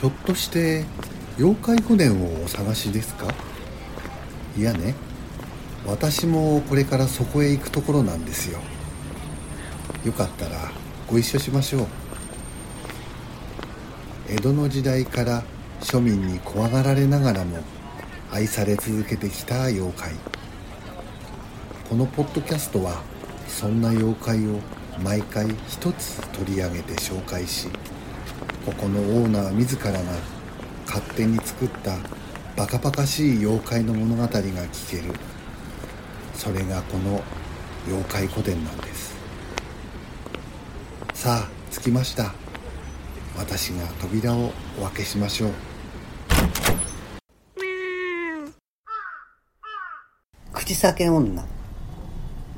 ひょっとして妖怪御殿をお探しですか？いやね私もこれからそこへ行くところなんですよ。よかったらご一緒しましょう。江戸の時代から庶民に怖がられながらも愛され続けてきた妖怪。このポッドキャストはそんな妖怪を毎回一つ取り上げて紹介しここのオーナー自らが勝手に作ったバカバカしい妖怪の物語が聞ける。それがこの妖怪古典なんです。さあ着きました。私が扉をお開けしましょう。口裂け女。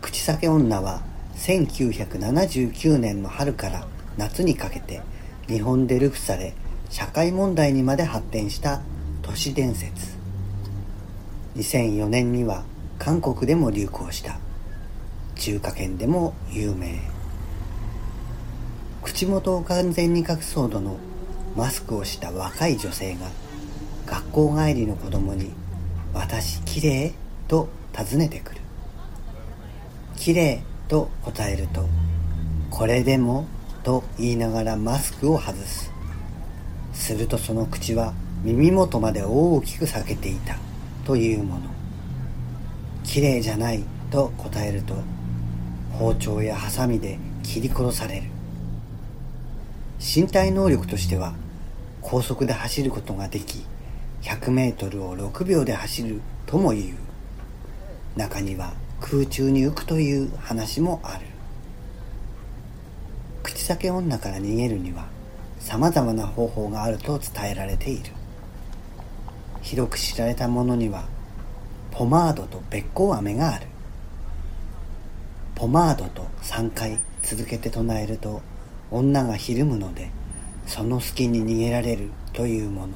口裂け女は1979年の春から夏にかけて日本で流布され社会問題にまで発展した都市伝説。2004年には韓国でも流行した。中華圏でも有名。口元を完全に隠すほどのマスクをした若い女性が学校帰りの子供に「私きれい?」と尋ねてくる「きれい」と答えると「これでも?」と言いながらマスクを外す。するとその口は耳元まで大きく裂けていたというもの。綺麗じゃないと答えると包丁やハサミで切り殺される。身体能力としては高速で走ることができ100メートルを6秒で走るとも言う。中には空中に浮くという話もある。口裂け女から逃げるには様々な方法があると伝えられている。広く知られたものにはポマードとべっ甲飴がある。ポマードと3回続けて唱えると女がひるむのでその隙に逃げられるというもの。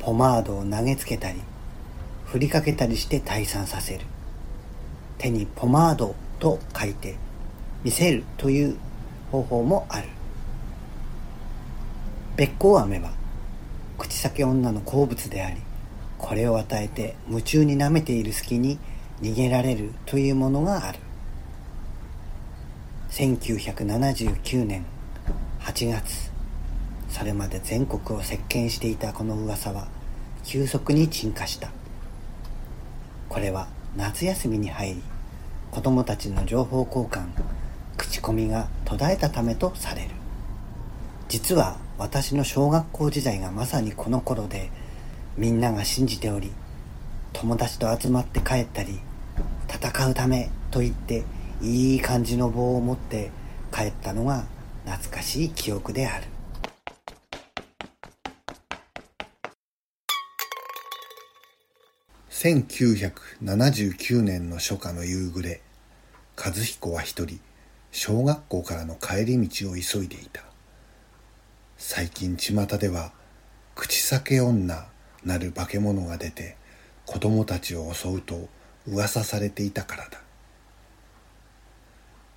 ポマードを投げつけたり振りかけたりして退散させる。手にポマードと書いて見せるという方法もある。べっ甲飴は口先女の好物でありこれを与えて夢中に舐めている隙に逃げられるというものがある。1979年8月それまで全国を席巻していたこの噂は急速に沈下した。これは夏休みに入り子供たちの情報交換口コミが途絶えたためとされる。実は私の小学校時代がまさにこの頃でみんなが信じており友達と集まって帰ったり戦うためと言っていい感じの棒を持って帰ったのが懐かしい記憶である。1979年の初夏の夕暮れ和彦は一人。小学校からの帰り道を急いでいた。最近巷では口裂け女なる化け物が出て子供たちを襲うと噂されていたからだ。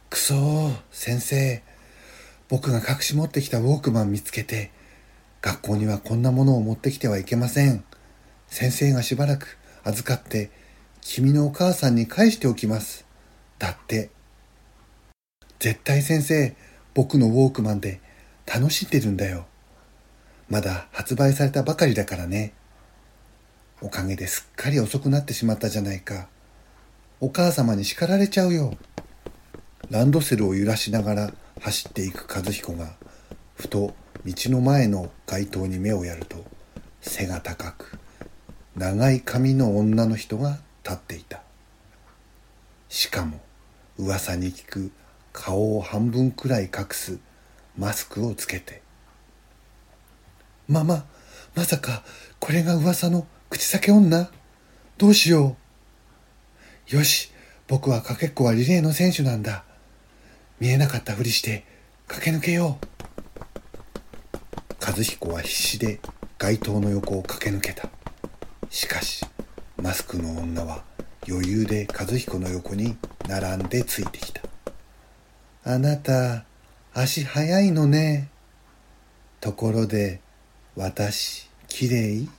くそー先生僕が隠し持ってきたウォークマン見つけて学校にはこんなものを持ってきてはいけません。先生がしばらく預かって君のお母さんに返しておきます。だって絶対先生僕のウォークマンで楽しんでるんだよ。まだ発売されたばかりだからね。おかげですっかり遅くなってしまったじゃないか。お母様に叱られちゃうよ。ランドセルを揺らしながら走っていく和彦がふと道の前の街灯に目をやると背が高く長い髪の女の人が立っていた。しかも噂に聞く顔を半分くらい隠すマスクをつけて「ママまさかこれが噂の口裂け女？どうしよう。よし僕はかけっこはリレーの選手なんだ。見えなかったふりして駆け抜けよう。和彦は必死で街灯の横を駆け抜けた。しかしマスクの女は余裕で和彦の横に並んでついてきた。あなた足早いのね。ところで私きれい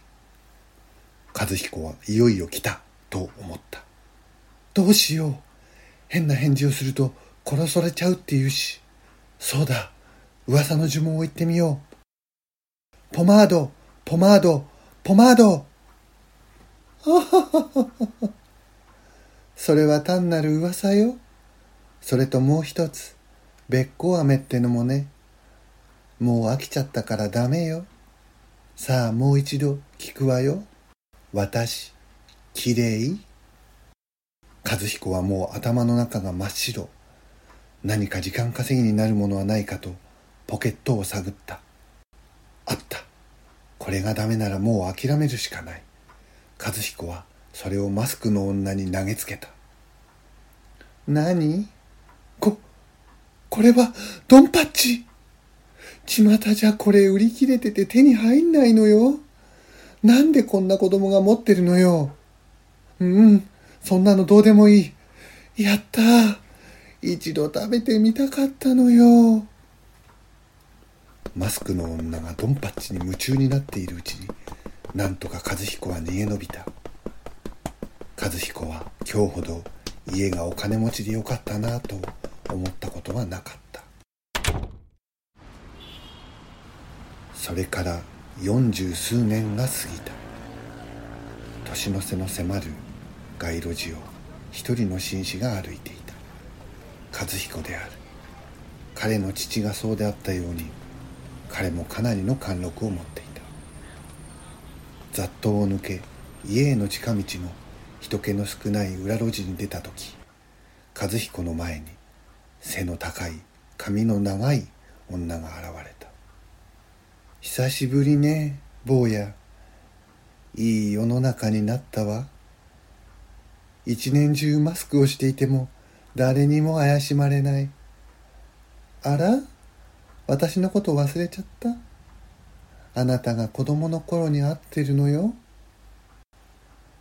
和彦はいよいよ来たと思った。どうしよう。変な返事をすると殺されちゃうって言うし。そうだ。噂の呪文を言ってみよう。ポマードポマードポマード。それは単なる噂よ。それともう一つ。べっこう飴ってのもねもう飽きちゃったからダメよ。さあもう一度聞くわよ。私きれい和彦はもう頭の中が真っ白。何か時間稼ぎになるものはないかとポケットを探った。あった。これがダメならもう諦めるしかない。和彦はそれをマスクの女に投げつけた。何？ここれはドンパッチ巷じゃこれ売り切れてて手に入んないのよなんでこんな子供が持ってるのようんそんなのどうでもいい。やった一度食べてみたかったのよ。マスクの女がドンパッチに夢中になっているうちに、なんとか和彦は逃げ延びた。和彦は今日ほど家がお金持ちでよかったなと思ったことはなかった。それから四十数年が過ぎた。年の瀬の迫る街路樹を一人の紳士が歩いていた和彦である彼の父がそうであったように彼もかなりの貫禄を持っていた雑踏を抜け家への近道の人気の少ない裏路地に出た時和彦の前に背の高い髪の長い女が現れた久しぶりね坊やいい世の中になったわ一年中マスクをしていても誰にも怪しまれない。あら？私のこと忘れちゃった？あなたが子供の頃に会ってるのよ。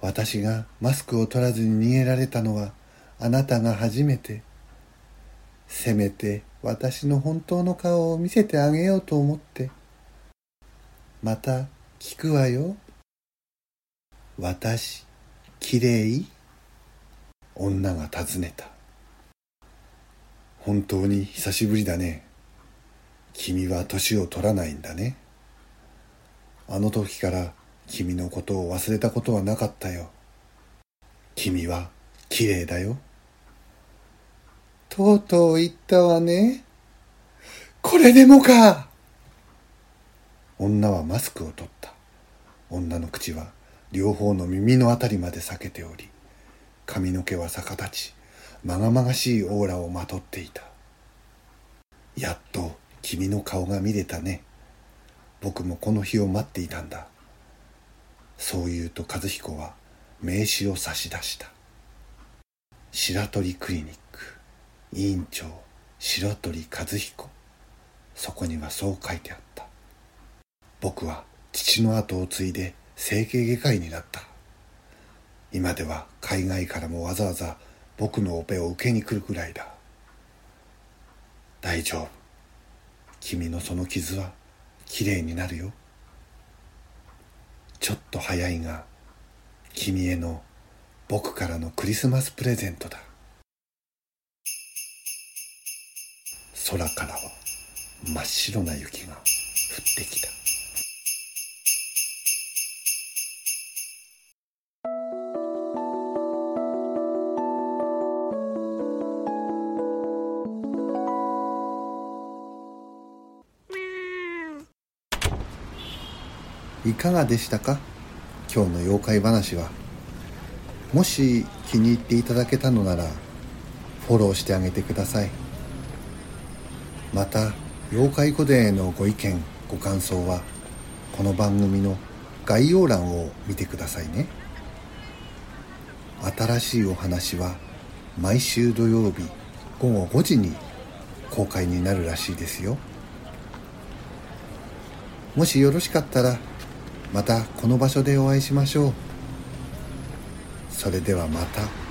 私がマスクを取らずに逃げられたのはあなたが初めて。せめて私の本当の顔を見せてあげようと思って。また聞くわよ。私、きれい女が尋ねた。本当に久しぶりだね。君は年を取らないんだね。あの時から君のことを忘れたことはなかったよ。君は綺麗だよ。とうとう言ったわね。これでもか。女はマスクを取った。女の口は両方の耳のあたりまで裂けており髪の毛は逆立ちまがまがしいオーラをまとっていた。やっと君の顔が見れたね。僕もこの日を待っていたんだ。そう言うと和彦は名刺を差し出した。白鳥クリニック。委員長白鳥和彦。そこにはそう書いてあった。僕は父の後を継いで整形外科医になった。今では海外からもわざわざ僕のオペを受けに来るくらいだ。大丈夫。君のその傷はきれいになるよ。ちょっと早いが君への僕からのクリスマスプレゼントだ。空からは真っ白な雪が降ってきた。いかがでしたか？今日の妖怪話は。もし気に入っていただけたのならフォローしてあげてください。また妖怪古伝へのご意見ご感想はこの番組の概要欄を見てくださいね。新しいお話は毎週土曜日午後5時に公開になるらしいですよ。もしよろしかったらまたこの場所でお会いしましょう。それではまた。